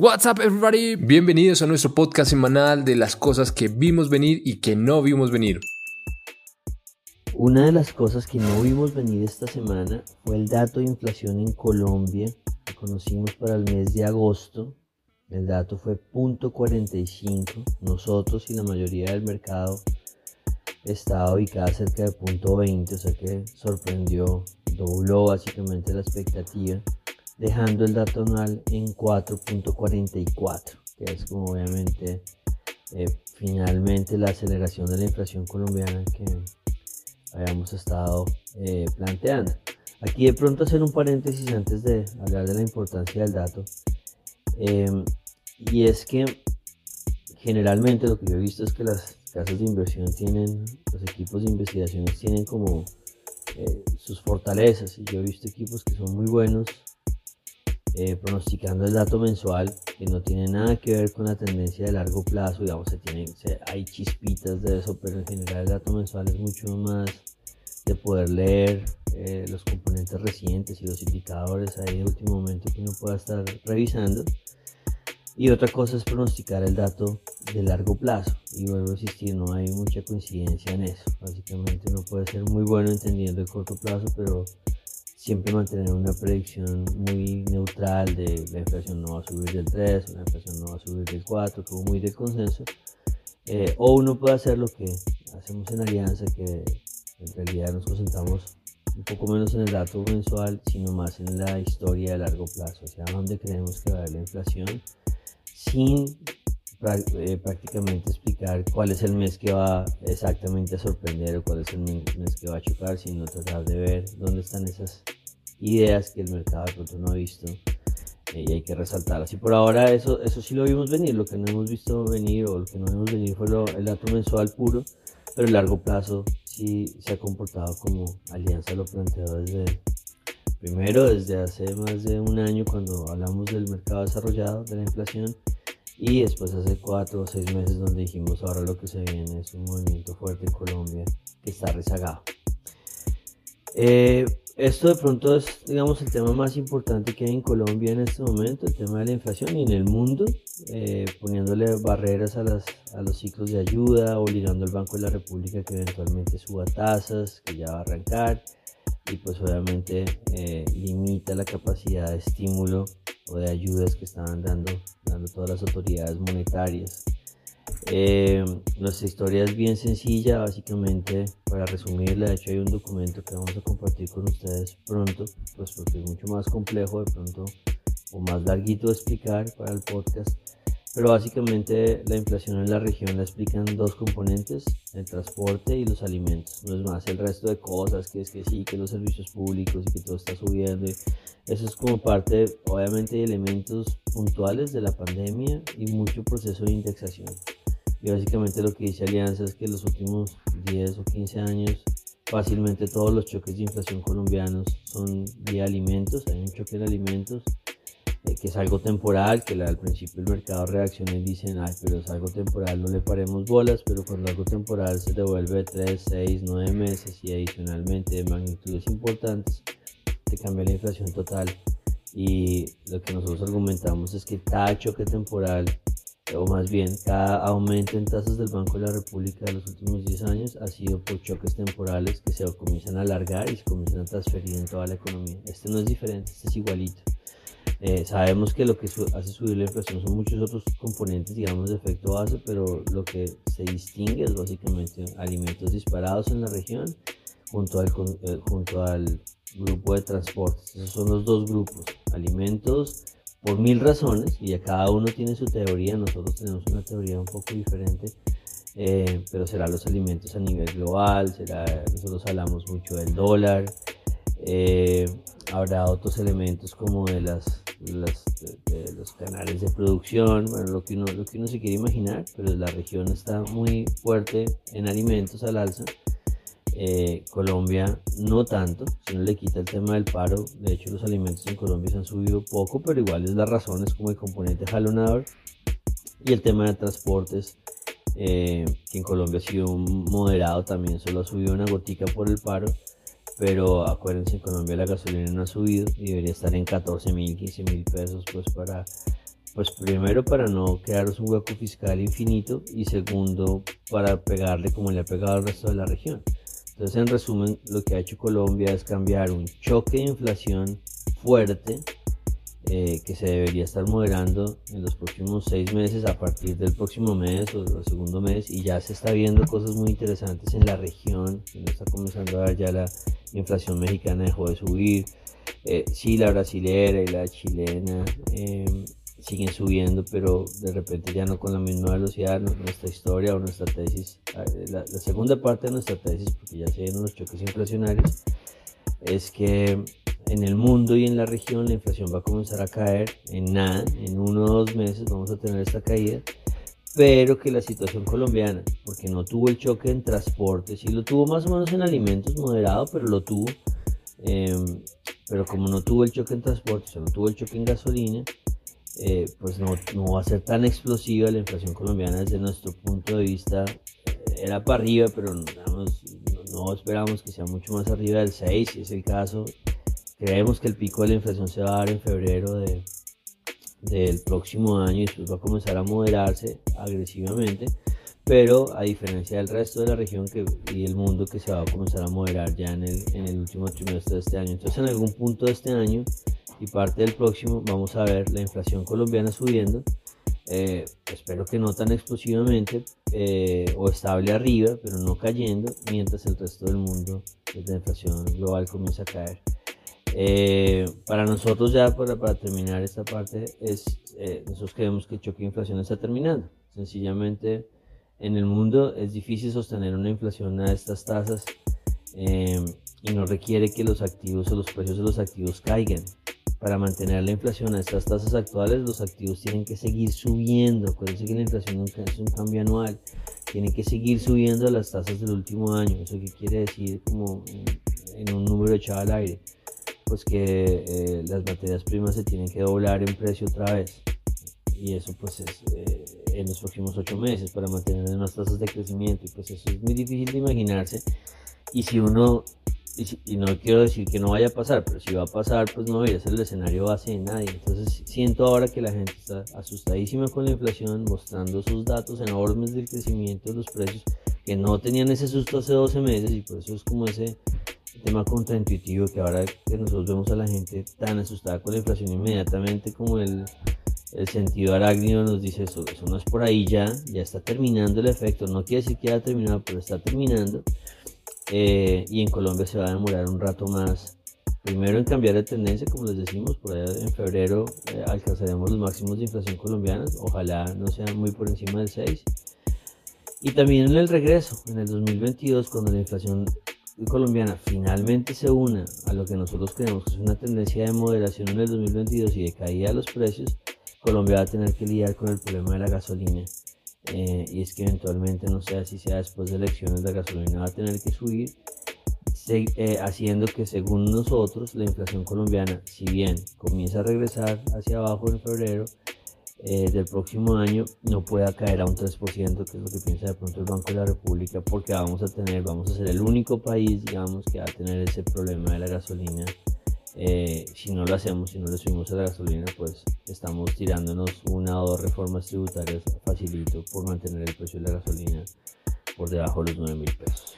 What's up everybody? Bienvenidos a nuestro podcast semanal de las cosas que vimos venir y que no vimos venir. Una de las cosas que no vimos venir esta semana fue el dato de inflación en Colombia que conocimos para el mes de agosto. El dato fue 0.45. Nosotros y la mayoría del mercado estaba ubicada cerca de 0.20, o sea que sorprendió, dobló básicamente la expectativa dejando el dato anual en 4.44, que es como obviamente eh, finalmente la aceleración de la inflación colombiana que habíamos estado eh, planteando. Aquí de pronto hacer un paréntesis antes de hablar de la importancia del dato. Em, y es que generalmente lo que yo he visto es que las casas de inversión tienen, los equipos de investigaciones tienen como eh, sus fortalezas. Y yo he visto equipos que son muy buenos eh, pronosticando el dato mensual que no tiene nada que ver con la tendencia de largo plazo, digamos, se tiene, hay chispitas de eso, pero en general el dato mensual es mucho más de poder leer eh, los componentes recientes y los indicadores ahí de último momento que uno pueda estar revisando. Y otra cosa es pronosticar el dato de largo plazo. Y vuelvo a insistir, no hay mucha coincidencia en eso. Básicamente uno puede ser muy bueno entendiendo el corto plazo, pero siempre mantener una predicción muy neutral de la inflación no va a subir del 3, la inflación no va a subir del 4, como muy del consenso. Eh, o uno puede hacer lo que hacemos en Alianza, que en realidad nos concentramos un poco menos en el dato mensual, sino más en la historia de largo plazo, o sea, dónde creemos que va a haber la inflación, sin eh, prácticamente explicar cuál es el mes que va exactamente a sorprender o cuál es el mes que va a chocar, sino tratar de ver dónde están esas ideas que el mercado de pronto no ha visto eh, y hay que resaltarlas. Y por ahora eso, eso sí lo vimos venir, lo que no hemos visto venir o lo que no vimos venir fue el dato mensual puro, pero a largo plazo sí se ha comportado como Alianza lo planteó desde, primero desde hace más de un año cuando hablamos del mercado desarrollado, de la inflación, y después hace cuatro o seis meses donde dijimos ahora lo que se viene es un movimiento fuerte en Colombia que está rezagado. Eh, esto de pronto es, digamos, el tema más importante que hay en Colombia en este momento, el tema de la inflación y en el mundo, eh, poniéndole barreras a, las, a los ciclos de ayuda, obligando al Banco de la República que eventualmente suba tasas, que ya va a arrancar, y pues obviamente eh, limita la capacidad de estímulo o de ayudas que estaban dando, dando todas las autoridades monetarias. Eh, nuestra historia es bien sencilla, básicamente para resumirla, de hecho hay un documento que vamos a compartir con ustedes pronto, pues porque es mucho más complejo de pronto o más larguito de explicar para el podcast, pero básicamente la inflación en la región la explican dos componentes, el transporte y los alimentos, no es más el resto de cosas, que es que sí, que los servicios públicos y que todo está subiendo, eso es como parte obviamente de elementos puntuales de la pandemia y mucho proceso de indexación. Y básicamente lo que dice Alianza es que en los últimos 10 o 15 años fácilmente todos los choques de inflación colombianos son de alimentos, hay un choque de alimentos eh, que es algo temporal, que al principio el mercado reacciona y dicen, ay, pero es algo temporal, no le paremos bolas, pero cuando algo temporal se devuelve 3, 6, 9 meses y adicionalmente de magnitudes importantes, te cambia la inflación total. Y lo que nosotros argumentamos es que cada choque temporal o más bien cada aumento en tasas del Banco de la República de los últimos 10 años ha sido por choques temporales que se comienzan a alargar y se comienzan a transferir en toda la economía. Este no es diferente, este es igualito. Eh, sabemos que lo que hace subir la inflación son muchos otros componentes, digamos, de efecto base, pero lo que se distingue es básicamente alimentos disparados en la región junto al, eh, junto al grupo de transportes. Esos son los dos grupos, alimentos por mil razones, y a cada uno tiene su teoría, nosotros tenemos una teoría un poco diferente, eh, pero será los alimentos a nivel global, será, nosotros hablamos mucho del dólar, habrá otros elementos como de, las, los canales de producción, bueno, lo que, uno, lo que uno se quiere imaginar, pero la región está muy fuerte en alimentos al alza eh, Colombia no tanto, si no le quita el tema del paro, de hecho los alimentos en Colombia se han subido poco, pero igual es la razón, es como el componente jalonador. Y el tema de transportes, eh, que en Colombia ha sido moderado también, solo ha subido una gotica por el paro, pero acuérdense, en Colombia la gasolina no ha subido y debería estar en 14 mil, 15 mil pesos pues para Pues primero para no quedaros un hueco fiscal infinito y segundo para pegarle como le ha pegado al resto de la región. Entonces en resumen lo que ha hecho Colombia es cambiar un choque de inflación fuerte eh, que se debería estar moderando en los próximos seis meses a partir del próximo mes o el segundo mes y ya se está viendo cosas muy interesantes en la región, no está comenzando a ver ya la inflación mexicana dejó de subir, eh, sí la brasilera y la chilena em, siguen subiendo, pero de repente ya no con la misma velocidad. Nuestra historia o nuestra tesis, la, segunda parte de nuestra tesis, porque ya se vienen los choques inflacionarios, es que en el mundo y en la región la inflación va a comenzar a caer en nada, en uno o dos meses vamos a tener esta caída, pero que la situación colombiana, porque no tuvo el choque en transporte, sí lo tuvo más o menos en alimentos moderado, pero lo tuvo, em, pero como no tuvo el choque en transporte, o sea, no tuvo el choque en gasolina, eh, pues no, no, va a ser tan explosiva la inflación colombiana desde nuestro punto de vista. Eh, era para arriba, pero no, esperamos que sea mucho más arriba del 6, si es el caso. Creemos que el pico de la inflación se va a dar en febrero de, del próximo año y después va a comenzar a moderarse agresivamente, pero a diferencia del resto de la región y el mundo que se va a comenzar a moderar ya en el, en el último trimestre de este año. Entonces en algún punto de este año y parte del próximo vamos a ver la inflación colombiana subiendo. Eh, espero que no tan explosivamente eh, o estable arriba, pero no cayendo, mientras el resto del mundo, la inflación global comienza a caer. Eh, para nosotros ya, para, terminar esta parte, es, nosotros creemos que el choque de inflación está terminando. Sencillamente, en el mundo es difícil sostener una inflación a estas tasas y no requiere que los activos o los precios de los activos caigan. Para mantener la inflación a estas tasas actuales, los activos tienen que seguir subiendo. Acuérdense que la inflación es un cambio anual. Tienen que seguir subiendo las tasas del último año. ¿Eso qué quiere decir como en un número echado al aire? Pues que eh, las materias primas se tienen que doblar en precio otra vez. Y eso pues es eh, en los próximos ocho meses para mantener unas tasas de crecimiento. Y pues eso es muy difícil de imaginarse. Y si uno y, no quiero decir que no vaya a pasar, pero si va a pasar, pues no debería ser el escenario base de nadie. Entonces siento ahora que la gente está asustadísima con la inflación, mostrando sus datos enormes del crecimiento de los precios, que no tenían ese susto hace 12 meses y por eso es como ese tema contraintuitivo que ahora que nosotros vemos a la gente tan asustada con la inflación inmediatamente como el, el sentido arácnido nos dice eso, eso no es por ahí ya, ya está terminando el efecto, no quiere decir que haya terminado, pero está terminando. Eh, y en Colombia se va a demorar un rato más. Primero en cambiar de tendencia, como les decimos, por allá en febrero eh, alcanzaremos los máximos de inflación colombiana, ojalá no sean muy por encima del 6. Y también en el regreso, en el 2022, cuando la inflación colombiana finalmente se una a lo que nosotros creemos que es una tendencia de moderación en el 2022 y de caída de los precios, Colombia va a tener que lidiar con el problema de la gasolina. Eh, y es que eventualmente, no sé si sea después de elecciones, la gasolina va a tener que subir, eh, haciendo que según nosotros la inflación colombiana, si bien comienza a regresar hacia abajo en febrero eh, del próximo año, no pueda caer a un 3%, que es lo que piensa de pronto el Banco de la República, porque vamos a tener, vamos a ser el único país, digamos, que va a tener ese problema de la gasolina eh, si no lo hacemos, si no le subimos a la gasolina, pues estamos tirándonos una o dos reformas tributarias facilito por mantener el precio de la gasolina por debajo de los 9 mil pesos.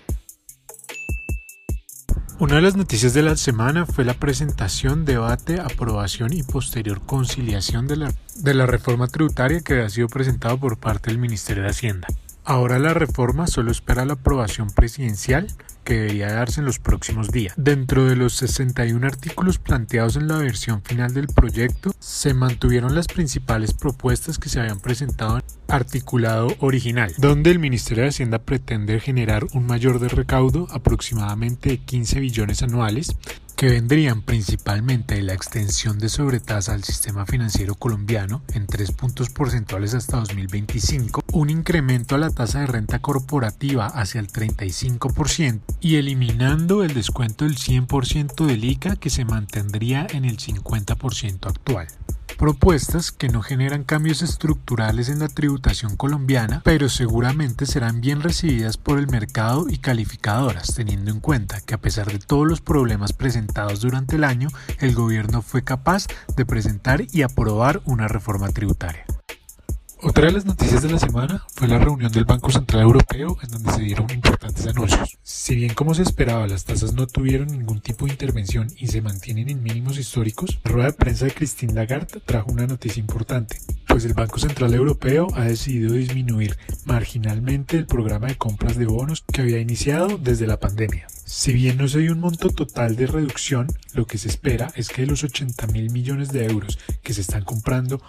Una de las noticias de la semana fue la presentación, debate, aprobación y posterior conciliación de la, de la reforma tributaria que ha sido presentado por parte del Ministerio de Hacienda. Ahora la reforma solo espera la aprobación presidencial que debería darse en los próximos días. Dentro de los 61 artículos planteados en la versión final del proyecto, se mantuvieron las principales propuestas que se habían presentado en articulado original, donde el Ministerio de Hacienda pretende generar un mayor de recaudo aproximadamente de 15 billones anuales que vendrían principalmente de la extensión de sobretasa al sistema financiero colombiano en 3 puntos porcentuales hasta 2025, un incremento a la tasa de renta corporativa hacia el 35% y eliminando el descuento del 100% del ICA que se mantendría en el 50% actual. Propuestas que no generan cambios estructurales en la tributación colombiana, pero seguramente serán bien recibidas por el mercado y calificadoras, teniendo en cuenta que a pesar de todos los problemas presentados durante el año, el gobierno fue capaz de presentar y aprobar una reforma tributaria. Otra de las noticias de la semana fue la reunión del Banco Central Europeo en donde se dieron importantes anuncios. Si bien como se esperaba las tasas no tuvieron ningún tipo de intervención y se mantienen en mínimos históricos, la rueda de prensa de Christine Lagarde trajo una noticia importante, pues el Banco Central Europeo ha decidido disminuir marginalmente el programa de compras de bonos que había iniciado desde la pandemia. Si bien no se dio un monto total de reducción, lo que se espera es que de los 80 mil millones de euros que se están comprando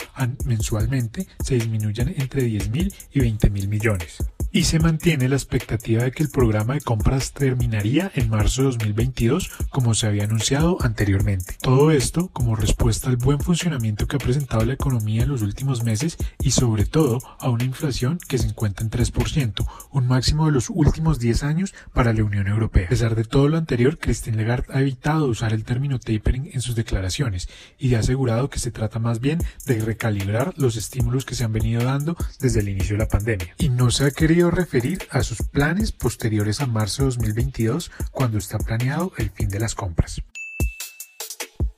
mensualmente se disminuyan entre 10 mil y 20 mil millones y se mantiene la expectativa de que el programa de compras terminaría en marzo de 2022 como se había anunciado anteriormente. Todo esto como respuesta al buen funcionamiento que ha presentado la economía en los últimos meses y sobre todo a una inflación que se encuentra en 3%, un máximo de los últimos 10 años para la Unión Europea. A pesar de todo lo anterior, Christine Lagarde ha evitado usar el término tapering en sus declaraciones y ha asegurado que se trata más bien de recalibrar los estímulos que se han venido dando desde el inicio de la pandemia. Y no se ha querido referir a sus planes posteriores a marzo de 2022, cuando está planeado el fin de las compras.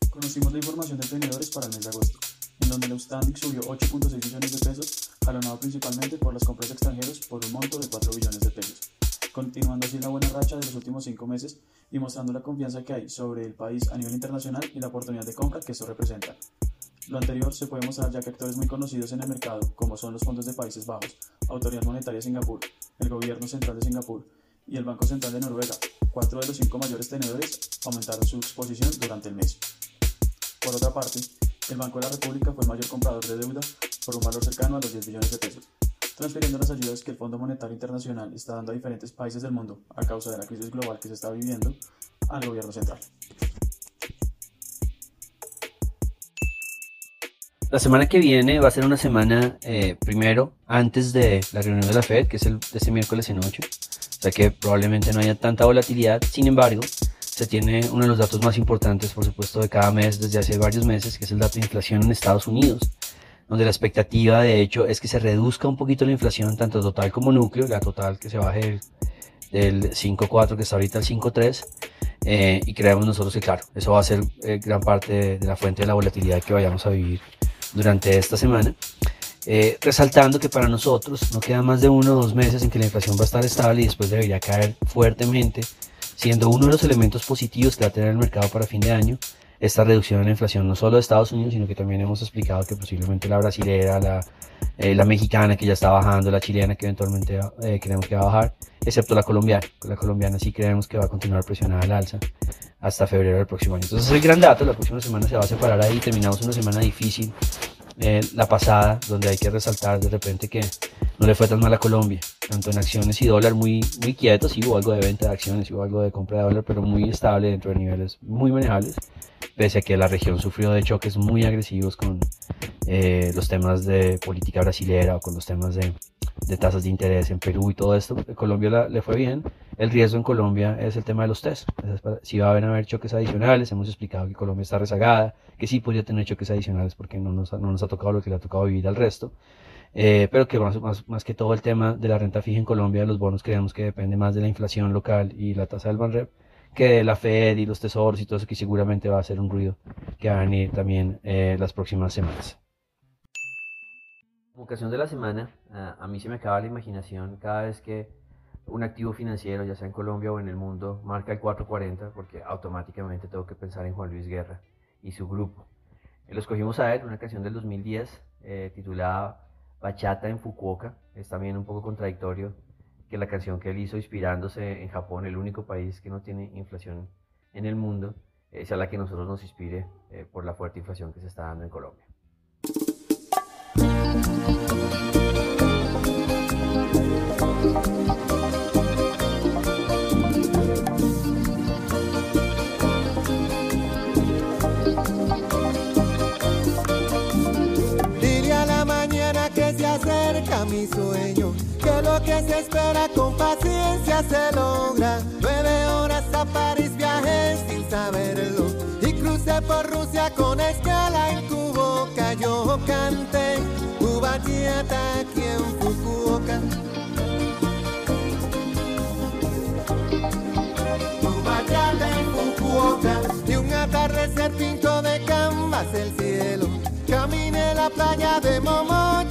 Conocimos la información de tenedores para el mes de agosto, en donde el outstanding subió 8.6 billones de pesos, jalonado principalmente por las compras de extranjeros por un monto de 4 billones de pesos, continuando así la buena racha de los últimos 5 meses y mostrando la confianza que hay sobre el país a nivel internacional y la oportunidad de compra que eso representa. Lo anterior se puede mostrar ya que actores muy conocidos en el mercado, como son los fondos de Países Bajos, Autoridad Monetaria de Singapur, el Gobierno Central de Singapur y el Banco Central de Noruega, cuatro de los cinco mayores tenedores, aumentaron su exposición durante el mes. Por otra parte, el Banco de la República fue el mayor comprador de deuda por un valor cercano a los 10 billones de pesos, transfiriendo las ayudas que el Fondo Monetario Internacional está dando a diferentes países del mundo a causa de la crisis global que se está viviendo al gobierno central. La semana que viene va a ser una semana, eh, primero, antes de la reunión de la Fed, que es el, este miércoles en 8. O sea que probablemente no haya tanta volatilidad. Sin embargo, se tiene uno de los datos más importantes, por supuesto, de cada mes desde hace varios meses, que es el dato de inflación en Estados Unidos, donde la expectativa, de hecho, es que se reduzca un poquito la inflación, tanto total como núcleo, la total que se baje del, 5.4 que está ahorita al 5.3. Eh, y creemos nosotros que, claro, eso va a ser eh, gran parte de la fuente de la volatilidad que vayamos a vivir durante esta semana, eh, resaltando que para nosotros no queda más de uno o dos meses en que la inflación va a estar estable y después debería caer fuertemente, siendo uno de los elementos positivos que va a tener el mercado para fin de año esta reducción en la inflación, no solo de Estados Unidos, sino que también hemos explicado que posiblemente la brasilera, la, eh, la mexicana que ya está bajando, la chilena que eventualmente eh, creemos que va a bajar, excepto la colombiana. La colombiana sí creemos que va a continuar presionada al alza hasta febrero del próximo año. Entonces es el gran dato, la próxima semana se va a separar ahí, terminamos una semana difícil, eh, la pasada, donde hay que resaltar de repente que no le fue tan mal a Colombia, tanto en acciones y dólar muy, muy quietos, sí hubo algo de venta de acciones, hubo algo de compra de dólar, pero muy estable dentro de niveles muy manejables, pese a que la región sufrió de choques muy agresivos con eh, los temas de política brasilera o con los temas de de tasas de interés en Perú y todo esto, Colombia le fue bien. El riesgo en Colombia es el tema de los test. Si va a haber, choques adicionales, hemos explicado que Colombia está rezagada, que sí podría tener choques adicionales porque no nos, no nos ha tocado lo que le ha tocado vivir al resto. Eh, pero que más, más, más, que todo el tema de la renta fija en Colombia, los bonos creemos que depende más de la inflación local y la tasa del Banrep que de la Fed y los tesoros y todo eso que seguramente va a ser un ruido que va a venir también eh, las próximas semanas. Vocación de la semana, a mí se me acaba la imaginación cada vez que un activo financiero, ya sea en Colombia o en el mundo, marca el 440, porque automáticamente tengo que pensar en Juan Luis Guerra y su grupo. Lo escogimos a él, una canción del 2010 eh, titulada Bachata en Fukuoka. Es también un poco contradictorio que la canción que él hizo inspirándose en Japón, el único país que no tiene inflación en el mundo, eh, sea la que nosotros nos inspire eh, por la fuerte inflación que se está dando en Colombia. Mi sueño, que lo que se espera con paciencia se logra. Nueve horas a París viajé sin saberlo y por Rusia con escala en tu boca yo canté tu bachata aquí en Fukuoka. Bachata en Fukuoka y un atardecer pinto de canvas el cielo. Caminé la playa de Momochi